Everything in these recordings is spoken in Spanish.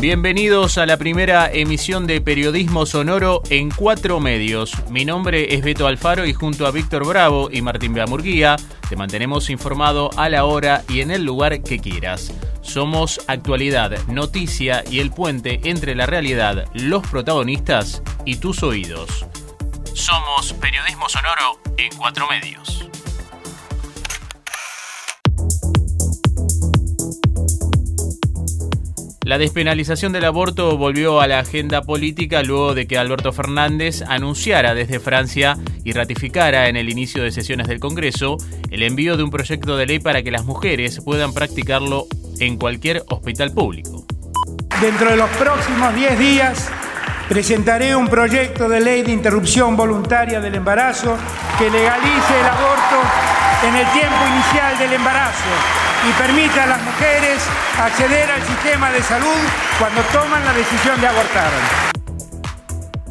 Bienvenidos a la primera emisión de Periodismo Sonoro en cuatro medios. Mi nombre es Beto Alfaro y junto a Víctor Bravo y Martín Beamurguía te mantenemos informado a la hora y en el lugar que quieras. Somos actualidad, noticia y el puente entre la realidad, los protagonistas y tus oídos. Somos Periodismo Sonoro en cuatro medios. La despenalización del aborto volvió a la agenda política luego de que Alberto Fernández anunciara desde Francia y ratificara en el inicio de sesiones del Congreso el envío de un proyecto de ley para que las mujeres puedan practicarlo en cualquier hospital público. Dentro de los próximos 10 días presentaré un proyecto de ley de interrupción voluntaria del embarazo que legalice el aborto en el tiempo inicial del embarazo y permita a las mujeres acceder al sistema de salud cuando toman la decisión de abortar.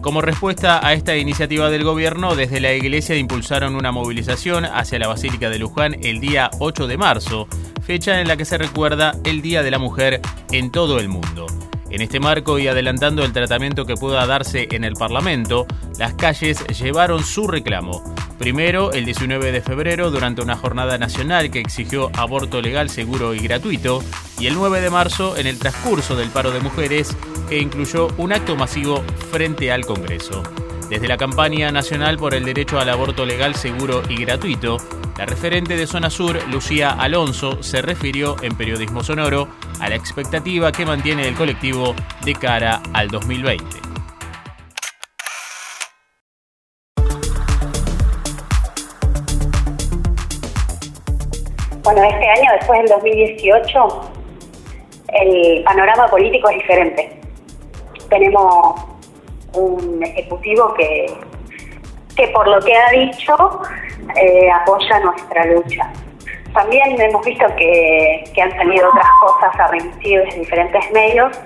Como respuesta a esta iniciativa del gobierno, desde la iglesia impulsaron una movilización hacia la Basílica de Luján el día 8 de marzo, fecha en la que se recuerda el Día de la Mujer en todo el mundo. En este marco y adelantando el tratamiento que pueda darse en el Parlamento, las calles llevaron su reclamo. Primero, el 19 de febrero, durante una jornada nacional que exigió aborto legal, seguro y gratuito, y el 9 de marzo, en el transcurso del paro de mujeres, que incluyó un acto masivo frente al Congreso. Desde la campaña nacional por el derecho al aborto legal, seguro y gratuito, la referente de Zona Sur, Lucía Alonso, se refirió en Periodismo Sonoro a la expectativa que mantiene el colectivo de cara al 2020. Bueno, este año, después del 2018, el panorama político es diferente. Tenemos un ejecutivo que, que por lo que ha dicho, eh, apoya nuestra lucha. También hemos visto que, que han salido otras cosas a remitir desde diferentes medios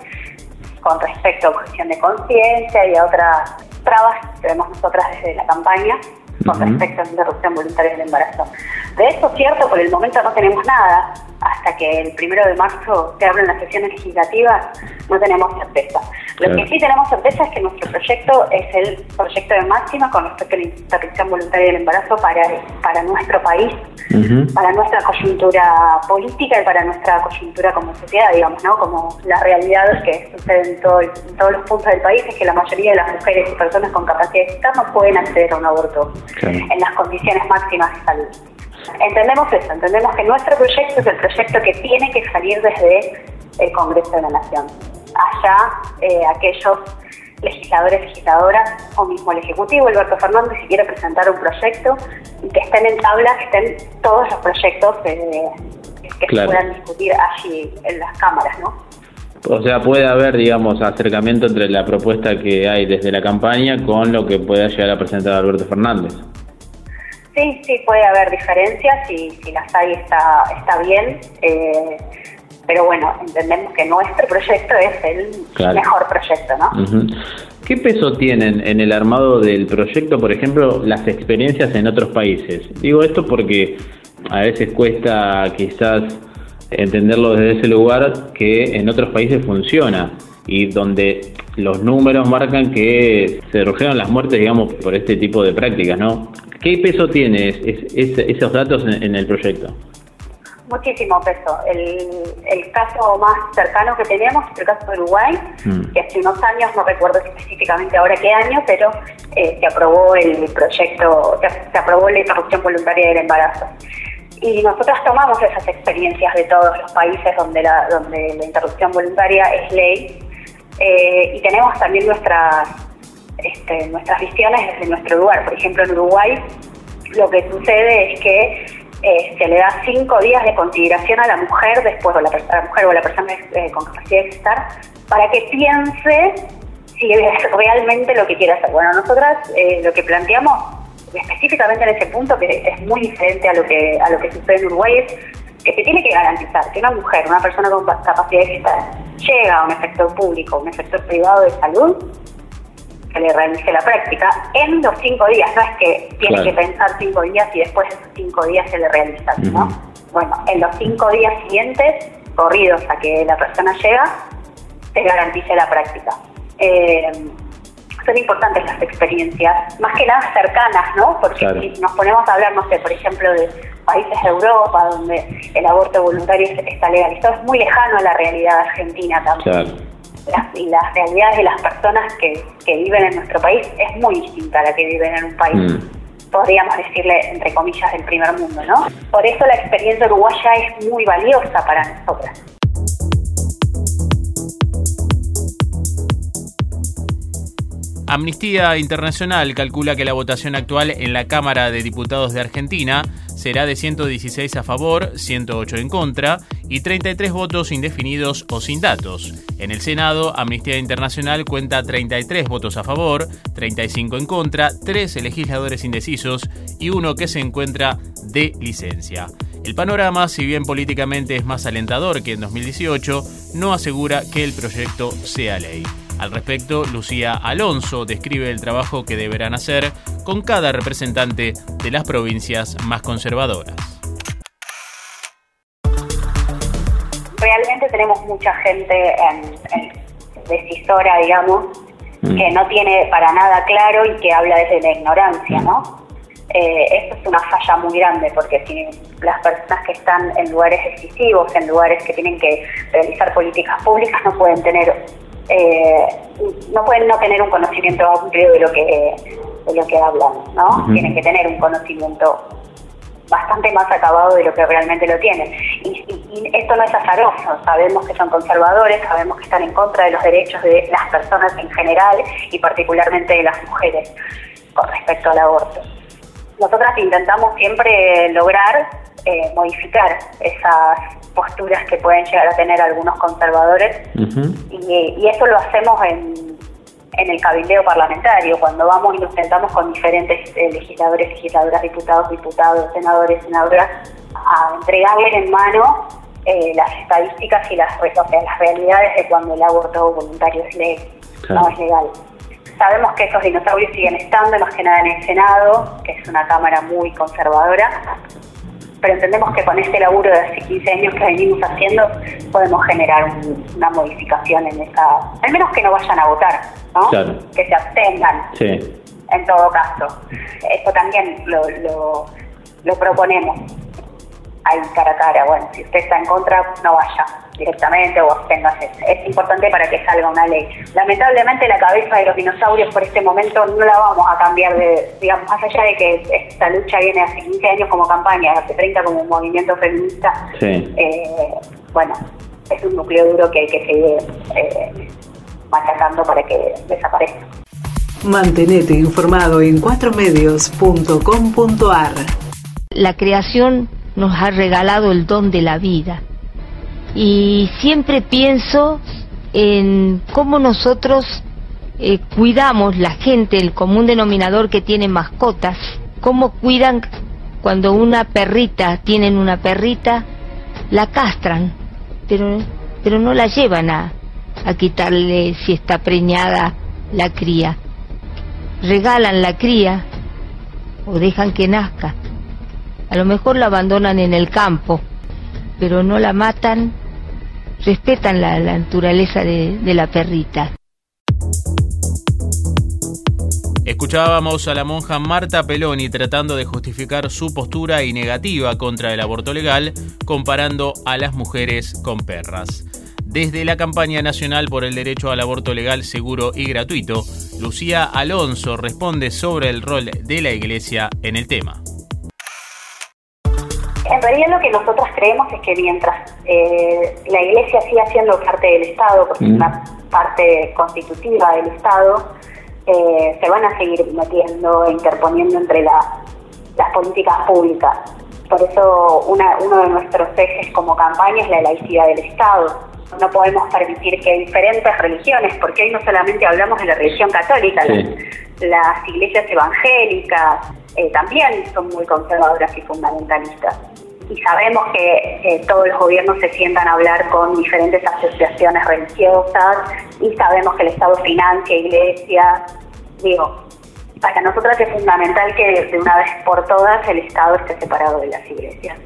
con respecto a cuestión de conciencia y a otras trabas que tenemos nosotras desde la campaña con respecto a la interrupción voluntaria del embarazo. De eso, cierto, por el momento no tenemos nada. Hasta que el primero de marzo se abren las sesiones legislativas, no tenemos certeza. Lo que sí tenemos certeza es que nuestro proyecto es el proyecto de máxima con respecto a la interrupción voluntaria del embarazo para, para nuestro país, para nuestra coyuntura política y para nuestra coyuntura como sociedad, digamos, ¿no? Como la realidad que sucede en, todo, en todos los puntos del país es que la mayoría de las mujeres y personas con capacidad de estar no pueden acceder a un aborto en las condiciones máximas de salud. Entendemos eso, entendemos que nuestro proyecto es el proyecto que tiene que salir desde el Congreso de la Nación. Allá eh, aquellos legisladores, legisladoras o mismo el Ejecutivo, Alberto Fernández, si quiere presentar un proyecto y que estén en tabla, que estén todos los proyectos eh, que se puedan discutir allí en las cámaras, ¿no? O sea, puede haber, digamos, acercamiento entre la propuesta que hay desde la campaña con lo que pueda llegar a presentar Alberto Fernández. Sí, sí, puede haber diferencias y si las hay está, está bien. Eh, pero bueno, entendemos que nuestro proyecto es el mejor proyecto, ¿no? ¿Qué peso tienen en el armado del proyecto, por ejemplo, las experiencias en otros países? Digo esto porque a veces cuesta quizás entenderlo desde ese lugar que en otros países funciona y donde los números marcan que se redujeron las muertes, digamos, por este tipo de prácticas, ¿no? ¿Qué peso tiene esos datos en, el proyecto? Muchísimo peso. El, caso más cercano que tenemos es el caso de Uruguay, mm. que hace unos años, no recuerdo específicamente ahora qué año, pero eh, se aprobó el proyecto, se, aprobó la interrupción voluntaria del embarazo. Y nosotros tomamos esas experiencias de todos los países donde la, donde la interrupción voluntaria es ley eh, y tenemos también nuestras este, nuestras visiones desde nuestro lugar. Por ejemplo, en Uruguay lo que sucede es que eh, se le da cinco días de consideración a la mujer después, o a la mujer o la persona eh, con capacidad de estar, para que piense si es realmente lo que quiere hacer. Bueno, nosotras eh, lo que planteamos específicamente en ese punto, que es muy diferente a lo que, a lo que sucede en Uruguay, es que se tiene que garantizar que una mujer, una persona con capacidad de estar, llega a un efecto público, un efecto privado de salud, que le realice la práctica en los cinco días. No es que tiene que pensar cinco días y después de esos cinco días se le realiza, ¿no? Bueno, en los cinco días siguientes, corridos a que la persona llega, se garantice la práctica. Eh, son importantes las experiencias, más que nada cercanas, ¿no? Porque si nos ponemos a hablar, no sé, por ejemplo, de países de Europa donde el aborto voluntario está legalizado, es muy lejano a la realidad argentina también. y las realidades de las personas que, viven en nuestro país es muy distinta a la que viven en un país. Mm. podríamos decirle, entre comillas, del primer mundo, ¿no? Por eso la experiencia uruguaya es muy valiosa para nosotras. Amnistía Internacional calcula que la votación actual en la Cámara de Diputados de Argentina será de 116 a favor, 108 en contra y 33 votos indefinidos o sin datos. En el Senado, Amnistía Internacional cuenta 33 votos a favor, 35 en contra, 13 legisladores indecisos y uno que se encuentra de licencia. El panorama, si bien políticamente es más alentador que en 2018, no asegura que el proyecto sea ley. Al respecto, Lucía Alonso describe el trabajo que deberán hacer con cada representante de las provincias más conservadoras. Realmente tenemos mucha gente en, decisora, digamos, mm. que no tiene para nada claro y que habla desde la ignorancia, ¿no? Eh, esto es una falla muy grande porque si las personas que están en lugares decisivos, en lugares que tienen que realizar políticas públicas, no pueden tener eh, no pueden no tener un conocimiento amplio de lo que de lo que hablan, ¿no? Tienen que tener un conocimiento bastante más acabado de lo que realmente lo tienen. Y, esto no es azaroso, sabemos que son conservadores, sabemos que están en contra de los derechos de las personas en general y particularmente de las mujeres con respecto al aborto. Nosotras intentamos siempre lograr eh, modificar esas posturas que pueden llegar a tener algunos conservadores. Y, eso lo hacemos en, en el cabildeo parlamentario, cuando vamos y nos sentamos con diferentes eh, legisladores, legisladoras, diputados, diputados, senadores, senadoras, a entregarles en mano eh, las estadísticas y las, las realidades de cuando el aborto voluntario es ley, no es legal. Sabemos que esos dinosaurios siguen estando, más que nada en el Senado, que es una Cámara muy conservadora, pero entendemos que con este laburo de hace 15 años que venimos haciendo podemos generar una modificación en esa, al menos que no vayan a votar, ¿no? que se abstengan. En todo caso, eso también lo, lo, lo proponemos ahí cara a cara. Bueno, si usted está en contra, no vaya directamente o absténgase. Es importante para que salga una ley. Lamentablemente la cabeza de los dinosaurios por este momento no la vamos a cambiar de, digamos, más allá de que esta lucha viene hace 15 años como campaña, hace 30 como un movimiento feminista, eh, bueno, es un núcleo duro que hay que seguir eh, machacando para que desaparezca. Mantenete informado en cuatromedios.com.ar. La creación nos ha regalado el don de la vida. Y siempre pienso en cómo nosotros eh, cuidamos la gente, el común denominador que tiene mascotas, cómo cuidan cuando una perrita, tienen una perrita, la castran, pero, pero no la llevan a, a quitarle si está preñada la cría. Regalan la cría o dejan que nazca. A lo mejor la abandonan en el campo, pero no la matan, respetan la, naturaleza de, de la perrita. Escuchábamos a la monja Marta Peloni tratando de justificar su postura y negativa contra el aborto legal, comparando a las mujeres con perras. Desde la campaña nacional por el derecho al aborto legal, seguro y gratuito, Lucía Alonso responde sobre el rol de la Iglesia en el tema. Realidad lo que nosotros creemos es que mientras eh, la Iglesia siga siendo parte del Estado, porque es mm. una parte constitutiva del Estado, eh, se van a seguir metiendo e interponiendo entre las políticas públicas. Por eso uno de nuestros ejes como campaña es la laicidad del Estado. No podemos permitir que diferentes religiones, porque hoy no solamente hablamos de la religión católica, las, iglesias evangélicas eh, también son muy conservadoras y fundamentalistas y sabemos que todos los gobiernos se sientan a hablar con diferentes asociaciones religiosas y sabemos que el Estado financia iglesias. Digo, para nosotras es fundamental que de una vez por todas el Estado esté separado de las iglesias,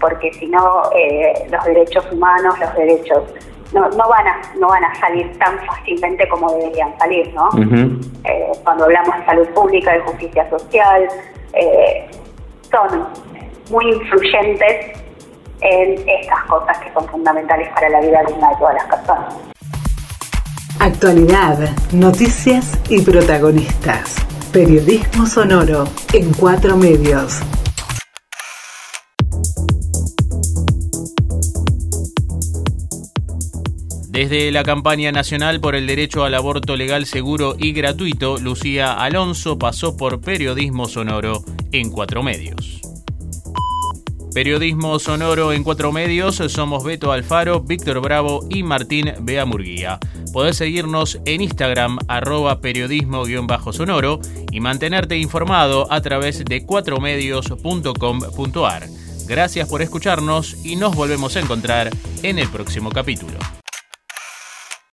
porque si no, eh, los derechos humanos, los derechos no, no, van a, no van a salir tan fácilmente como deberían salir, ¿no? Eh, cuando hablamos de salud pública, de justicia social, eh, son muy influyentes en estas cosas que son fundamentales para la vida digna de todas las personas. Actualidad, noticias y protagonistas. Periodismo sonoro en cuatro medios. Desde la campaña nacional por el derecho al aborto legal, seguro y gratuito, Lucía Alonso pasó por Periodismo Sonoro en cuatro medios. Periodismo sonoro en cuatro medios, somos Beto Alfaro, Víctor Bravo y Martín Bea Murguía. Podés seguirnos en Instagram arroba periodismo-sonoro y mantenerte informado a través de cuatromedios.com.ar. Gracias por escucharnos y nos volvemos a encontrar en el próximo capítulo.